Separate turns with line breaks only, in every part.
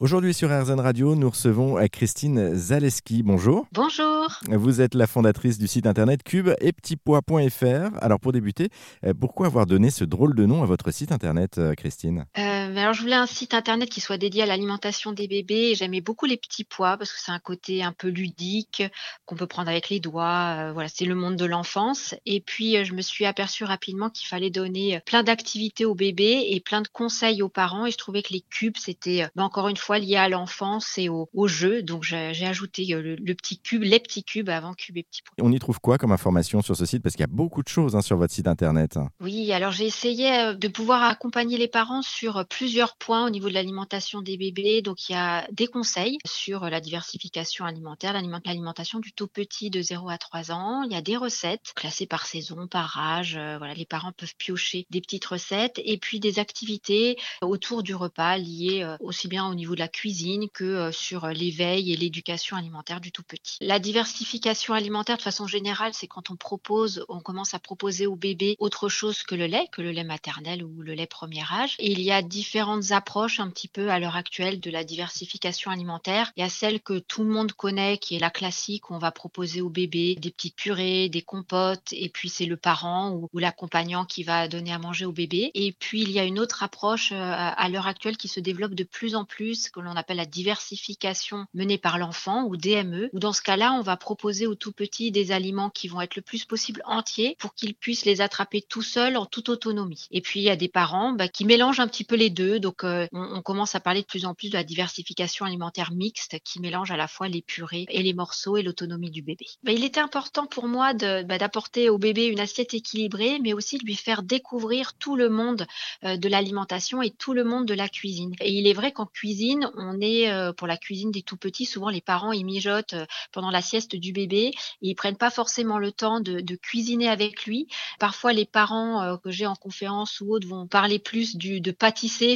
Aujourd'hui sur RZN Radio, nous recevons euh, Christine Zaleski. Bonjour.
Bonjour.
Vous êtes la fondatrice du site internet cube et. Alors pour débuter, euh, pourquoi avoir donné ce drôle de nom à votre site internet, euh, Christine?
Alors je voulais un site internet qui soit dédié à l'alimentation des bébés j'aimais beaucoup les petits pois parce que c'est un côté un peu ludique qu'on peut prendre avec les doigts. voilà, c'est le monde de l'enfance. Et puis je me suis aperçue rapidement qu'il fallait donner plein d'activités aux bébés et plein de conseils aux parents et je trouvais que les cubes c'était bah, encore une fois lié à l'enfance et au, jeu. Donc j'ai ajouté euh, le, petit cube, les petits cubes avant cube et petits points.
On y trouve quoi comme information sur ce site? Parce qu'il y a beaucoup de choses hein, sur votre site internet.
Oui, alors j'ai essayé euh, de pouvoir accompagner les parents sur euh, plusieurs points au niveau de l'alimentation des bébés. Donc il y a des conseils sur la diversification alimentaire, l'alimentation du tout petit de 0 à 3 ans. Il y a des recettes classées par saison, par âge. voilà, les parents peuvent piocher des petites recettes et puis des activités autour du repas liées aussi bien au niveau la cuisine que euh, sur euh, l'éveil et l'éducation alimentaire du tout petit. La diversification alimentaire de façon générale, c'est quand on propose, on commence à proposer au bébé autre chose que le lait, que le lait maternel ou le lait premier âge. Il y a différentes approches un petit peu à l'heure actuelle de la diversification alimentaire. Il y a celle que tout le monde connaît, qui est la classique, on va proposer au bébé des petites purées, des compotes, et puis c'est le parent ou, ou l'accompagnant qui va donner à manger au bébé. Et puis il y a une autre approche euh, à l'heure actuelle qui se développe de plus en plus, que l'on appelle la diversification menée par l'enfant ou DME, où dans ce cas-là, on va proposer aux tout petits des aliments qui vont être le plus possible entiers pour qu'ils puissent les attraper tout seuls en toute autonomie. Et puis il y a des parents bah, qui mélangent un petit peu les deux, donc euh, on, commence à parler de plus en plus de la diversification alimentaire mixte qui mélange à la fois les purées et les morceaux et l'autonomie du bébé. Bah, il était important pour moi bah, d'apporter au bébé une assiette équilibrée, mais aussi de lui faire découvrir tout le monde euh, de l'alimentation et tout le monde de la cuisine. Et il est vrai qu'en cuisine, on est euh, pour la cuisine des tout petits. Souvent, les parents ils mijotent pendant la sieste du bébé et ils prennent pas forcément le temps de, cuisiner avec lui. Parfois, les parents que j'ai en conférence ou autres vont parler plus du, de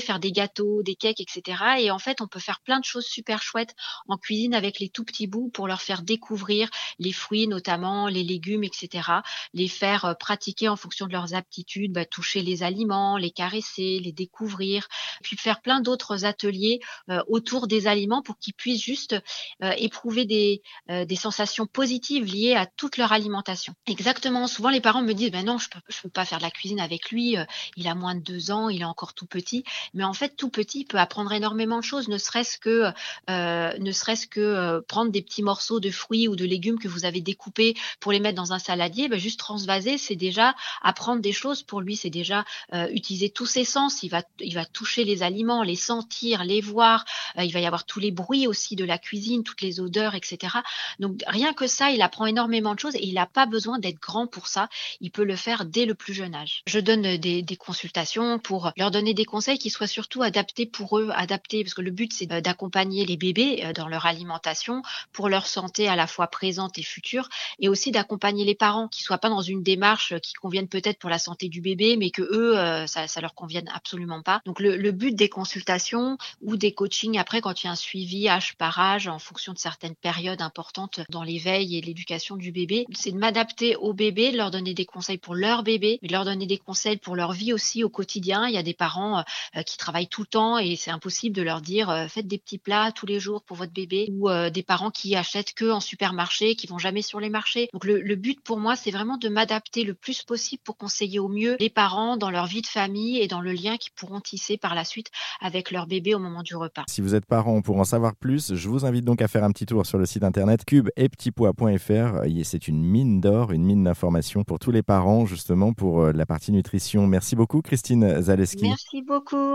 faire des gâteaux, des cakes, etc. Et en fait, on peut faire plein de choses super chouettes en cuisine avec les tout petits bouts pour leur faire découvrir les fruits, notamment les légumes, etc. Les faire pratiquer en fonction de leurs aptitudes, bah, toucher les aliments, les caresser, les découvrir, puis faire plein d'autres ateliers euh, autour des aliments pour qu'ils puissent juste euh, éprouver des, euh, des sensations positives liées à toute leur alimentation. Exactement. Souvent, les parents me disent, ben non, je peux, je peux pas faire de la cuisine avec lui. il a moins de deux ans, il est encore tout petit. Mais en fait, tout petit peut apprendre énormément de choses, ne serait-ce que, ne serait-ce que prendre des petits morceaux de fruits ou de légumes que vous avez découpés pour les mettre dans un saladier. Ben, juste transvaser, c'est déjà apprendre des choses pour lui. C'est déjà utiliser tous ses sens. Il va, il va toucher les aliments, les sentir, les voir euh, il va y avoir tous les bruits aussi de la cuisine, toutes les odeurs, etc. Donc rien que ça, il apprend énormément de choses et il n'a pas besoin d'être grand pour ça. Il peut le faire dès le plus jeune âge. Je donne des, consultations pour leur donner des conseils qui soient surtout adaptés pour eux, adaptés, parce que le but c'est d'accompagner les bébés euh, dans leur alimentation pour leur santé à la fois présente et future, et aussi d'accompagner les parents qui soient pas dans une démarche qui convienne peut-être pour la santé du bébé, mais que eux euh, ça, ça leur convienne absolument pas. Donc le, le but des consultations ou des coaching après quand il y a un suivi âge par âge en fonction de certaines périodes importantes dans l'éveil et l'éducation du bébé. C'est de m'adapter au bébé, de leur donner des conseils pour leur bébé, de leur donner des conseils pour leur vie aussi au quotidien. Il y a des parents euh, euh, qui travaillent tout le temps et c'est impossible de leur dire euh, faites des petits plats tous les jours pour votre bébé ou des parents qui achètent que en supermarché, qui vont jamais sur les marchés. Donc le, le but pour moi, c'est vraiment de m'adapter le plus possible pour conseiller au mieux les parents dans leur vie de famille et dans le lien qu'ils pourront tisser par la suite avec leur bébé au moment du repas.
Si vous êtes parent pour en savoir plus, je vous invite donc à faire un petit tour sur le site internet cube et C'est une mine d'or, une mine d'informations pour tous les parents, justement pour euh, la partie nutrition. Merci beaucoup, Christine Zaleski.
Merci beaucoup.